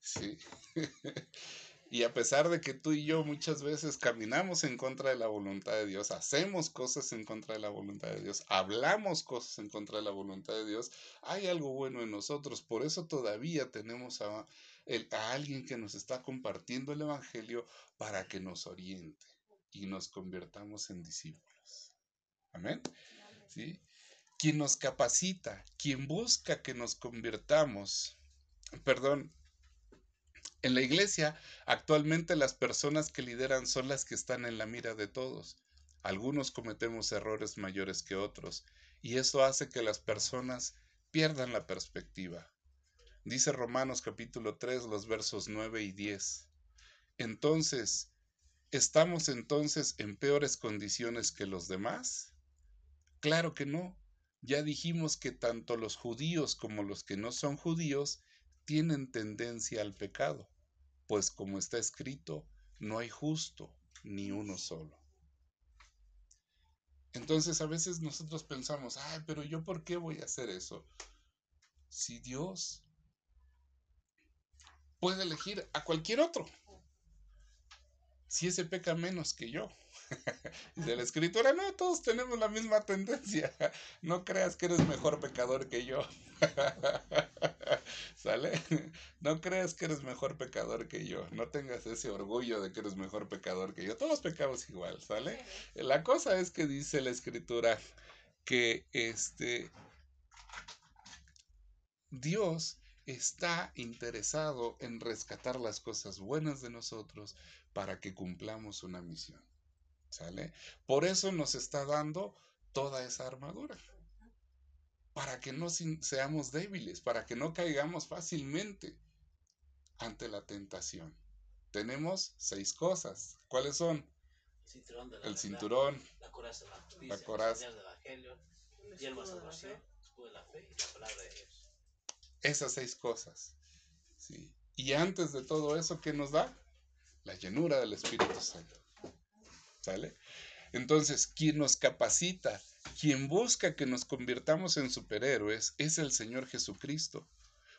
Sí. *laughs* y a pesar de que tú y yo muchas veces caminamos en contra de la voluntad de Dios, hacemos cosas en contra de la voluntad de Dios, hablamos cosas en contra de la voluntad de Dios, hay algo bueno en nosotros. Por eso todavía tenemos a, el, a alguien que nos está compartiendo el Evangelio para que nos oriente y nos convirtamos en discípulos. Amén. ¿Sí? Quien nos capacita, quien busca que nos convirtamos, perdón, en la iglesia actualmente las personas que lideran son las que están en la mira de todos. Algunos cometemos errores mayores que otros y eso hace que las personas pierdan la perspectiva. Dice Romanos capítulo 3 los versos 9 y 10. Entonces, ¿estamos entonces en peores condiciones que los demás? Claro que no. Ya dijimos que tanto los judíos como los que no son judíos tienen tendencia al pecado, pues como está escrito, no hay justo ni uno solo. Entonces a veces nosotros pensamos, ay, pero yo por qué voy a hacer eso? Si Dios puede elegir a cualquier otro, si ese peca menos que yo. *laughs* Dice la escritura, no, todos tenemos la misma tendencia. *laughs* No creas que eres mejor pecador que yo. *laughs* ¿Sale? No creas que eres mejor pecador que yo. No tengas ese orgullo de que eres mejor pecador que yo. Todos pecamos igual, ¿sale? La cosa es que dice la escritura que este Dios está interesado en rescatar las cosas buenas de nosotros para que cumplamos una misión. ¿Sale? Por eso nos está dando toda esa armadura. Para que no seamos débiles, para que no caigamos fácilmente ante la tentación. Tenemos seis cosas. ¿Cuáles son? Cinturón de la El verdad, cinturón, la coraza de la justicia, la coraza. señal del evangelio, El el de la salvación, escudo de la fe y la palabra de Dios. esas seis cosas. ¿sí? Y antes de todo eso, ¿qué nos da? La llenura del Espíritu Santo. Entonces, quien nos capacita, quien busca que nos convirtamos en superhéroes, es el Señor Jesucristo.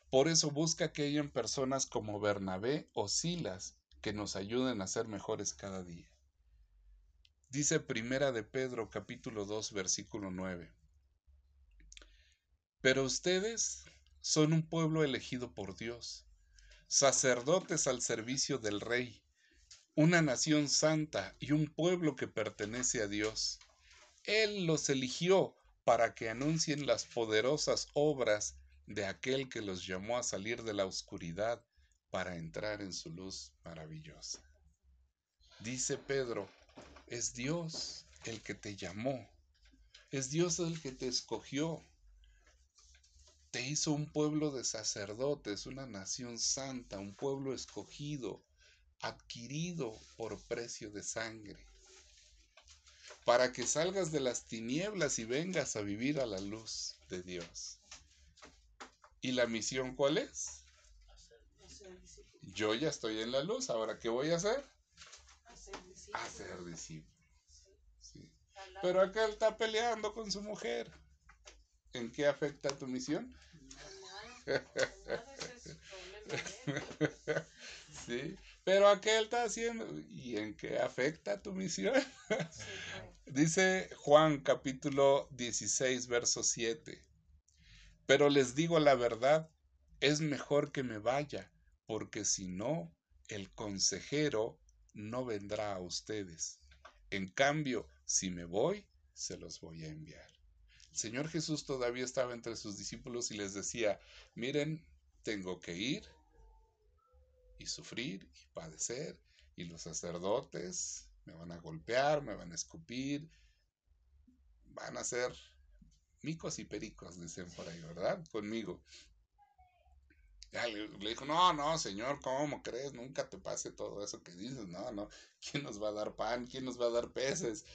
Por eso busca que hayan personas como Bernabé o Silas que nos ayuden a ser mejores cada día. Dice Primera de Pedro capítulo 2 versículo 9. Pero ustedes son un pueblo elegido por Dios, sacerdotes al servicio del Rey, una nación santa y un pueblo que pertenece a Dios. Él los eligió para que anuncien las poderosas obras de aquel que los llamó a salir de la oscuridad para entrar en su luz maravillosa. Dice Pedro, es Dios el que te llamó, es Dios el que te escogió, te hizo un pueblo de sacerdotes, una nación santa, un pueblo escogido, adquirido por precio de sangre, para que salgas de las tinieblas y vengas a vivir a la luz de Dios. ¿Y la misión cuál es? Yo ya estoy en la luz, ahora ¿qué voy a hacer? Hacer discípulos. Sí. Pero acá él está peleando con su mujer. ¿En qué afecta tu misión? *laughs* Sí. Pero él está haciendo. ¿Y en qué afecta tu misión? Sí. *laughs* Dice Juan capítulo 16, verso 7. Pero les digo la verdad, es mejor que me vaya, porque si no, el consejero no vendrá a ustedes. En cambio, si me voy, se los voy a enviar. El Señor Jesús todavía estaba entre sus discípulos y les decía, miren, tengo que ir y sufrir y padecer, y los sacerdotes me van a golpear, me van a escupir, van a ser micos y pericos, dicen por ahí, ¿verdad? Conmigo. Ya le, le dijo, no, no, señor, ¿cómo crees? Nunca te pase todo eso que dices, no, no, ¿quién nos va a dar pan? ¿Quién nos va a dar peces?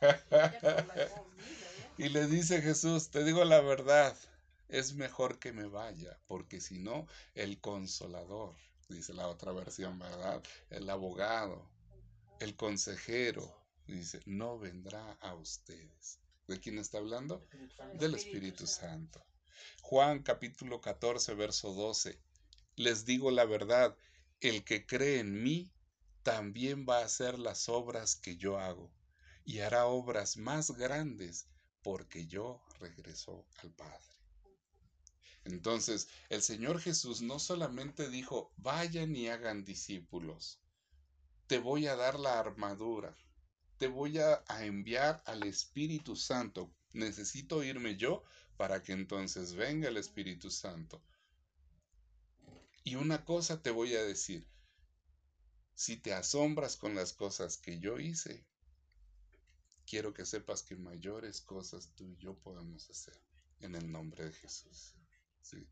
*laughs* Y le dice Jesús, te digo la verdad, es mejor que me vaya, porque si no, el consolador, dice la otra versión, ¿verdad? El abogado, el consejero, dice, no vendrá a ustedes. ¿De quién está hablando? Del Espíritu Santo. Juan capítulo 14, verso 12. Les digo la verdad, el que cree en mí también va a hacer las obras que yo hago y hará obras más grandes porque yo regreso al Padre. Entonces, el Señor Jesús no solamente dijo, vayan y hagan discípulos, te voy a dar la armadura, te voy a, enviar al Espíritu Santo, necesito irme yo para que entonces venga el Espíritu Santo. Y una cosa te voy a decir, si te asombras con las cosas que yo hice, quiero que sepas que mayores cosas tú y yo podemos hacer en el nombre de Jesús. Sí.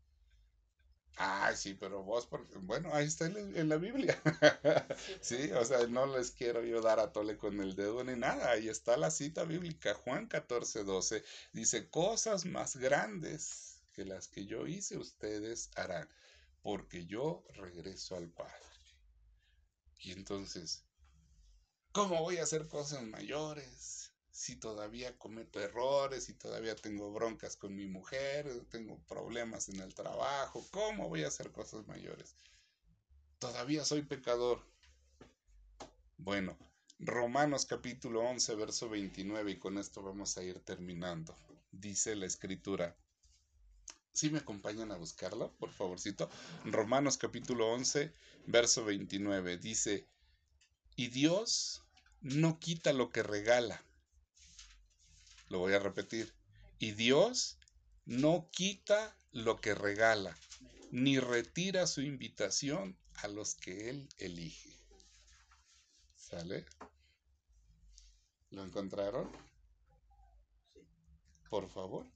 Ah, sí, pero vos, por- bueno, ahí está en, en la Biblia. *laughs* sí, o sea, no les quiero yo dar a tole con el dedo ni nada. Ahí está la cita bíblica, Juan 14, 12. Dice, cosas más grandes que las que yo hice, ustedes harán, porque yo regreso al Padre. Y entonces, ¿cómo voy a hacer cosas mayores? Si todavía cometo errores, si todavía tengo broncas con mi mujer, tengo problemas en el trabajo, ¿cómo voy a hacer cosas mayores? Todavía soy pecador. Bueno, Romanos capítulo 11, verso 29, y con esto vamos a ir terminando. Dice la escritura. ¿Sí me acompañan a buscarlo, por favorcito? Romanos capítulo 11, verso 29. Dice, y Dios no quita lo que regala. Lo voy a repetir. Y Dios no quita lo que regala, ni retira su invitación a los que Él elige. ¿Sale? ¿Lo encontraron? Por favor.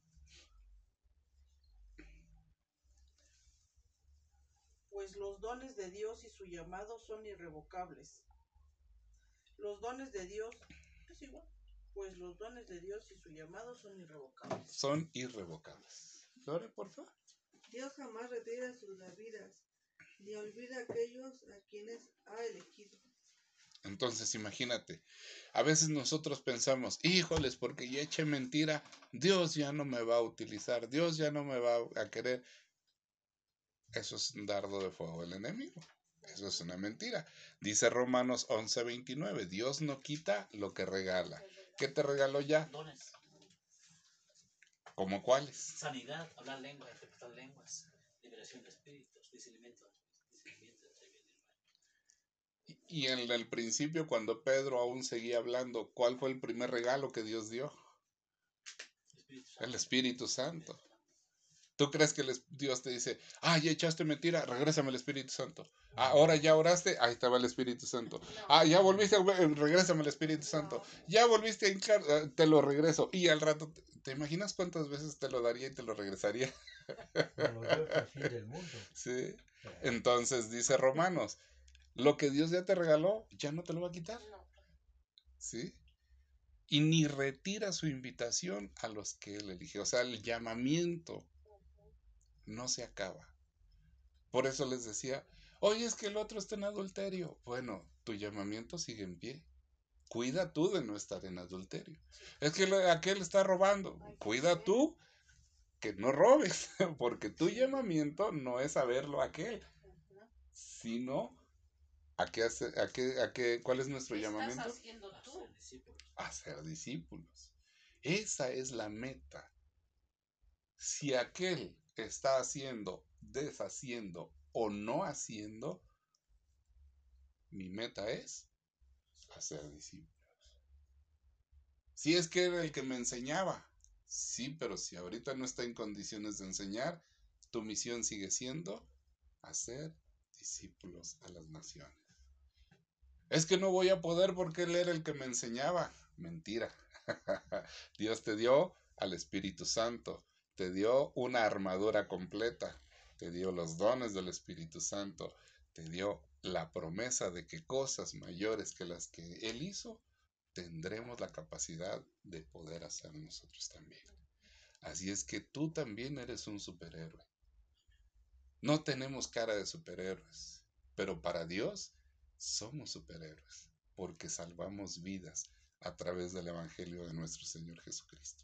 Pues los dones de Dios y su llamado son irrevocables. Los dones de Dios es igual. Pues los dones de Dios y su llamado son irrevocables. Son irrevocables. Lore, por favor. Dios jamás retira sus vidas, ni olvida a aquellos a quienes ha elegido. Entonces, imagínate, a veces nosotros pensamos, híjoles, porque ya eché mentira, Dios ya no me va a utilizar, Dios ya no me va a querer. Eso es un dardo de fuego del enemigo. Eso es una mentira. Dice Romanos 11:29, Dios no quita lo que regala. ¿Qué te regaló ya? Dones, ¿Como cuáles? sanidad, hablar lenguas, interpretar lenguas, liberación de espíritus, discernimiento, discernimiento bien y mal. En el principio, cuando Pedro aún seguía hablando, ¿cuál fue el primer regalo que Dios dio? Espíritu Santo. El Espíritu Santo. ¿Tú crees que Dios te dice, ah, ya echaste mentira, regrésame el Espíritu Santo? Ah, ahora ya oraste, ahí estaba el Espíritu Santo. Ah, ya volviste, regrésame el Espíritu Santo. Ya volviste a hincar, eh, te lo regreso. Y al rato, ¿te- ¿te imaginas cuántas veces te lo daría y te lo regresaría? *laughs* *laughs* Sí. Entonces dice Romanos, lo que Dios ya te regaló, ya no te lo va a quitar. ¿Sí? Y ni retira su invitación a los que él eligió. O sea, el llamamiento no se acaba. Por eso les decía, oye, es que el otro está en adulterio. Bueno, tu llamamiento sigue en pie. Cuida tú de no estar en adulterio. Es que aquel está robando. Cuida tú que no robes, *laughs* porque tu llamamiento no es saberlo aquel, sino a qué hace, a qué, a qué, ¿cuál es nuestro ¿Qué estás llamamiento? haciendo A tú? ser discípulos. a ser discípulos. Esa es la meta. Si aquel está haciendo, deshaciendo o no haciendo, mi meta es hacer discípulos. Si es que era el que me enseñaba, sí, pero si ahorita no está en condiciones de enseñar, tu misión sigue siendo hacer discípulos a las naciones. Es que no voy a poder porque él era el que me enseñaba. Mentira. *laughs* Dios te dio al Espíritu Santo, te dio una armadura completa, te dio los dones del Espíritu Santo, te dio la promesa de que cosas mayores que las que Él hizo, tendremos la capacidad de poder hacer nosotros también. Así es que tú también eres un superhéroe. No tenemos cara de superhéroes, pero para Dios somos superhéroes, porque salvamos vidas a través del Evangelio de nuestro Señor Jesucristo.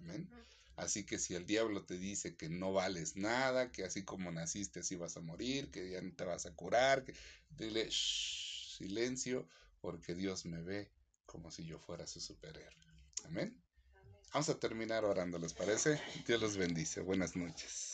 Amén. Así que si el diablo te dice que no vales nada, que así como naciste así vas a morir, que ya no te vas a curar, que dile "Shh, silencio, porque Dios me ve como si yo fuera su superhéroe. Amén. Vamos a terminar orando, ¿les parece? Dios los bendice. Buenas noches.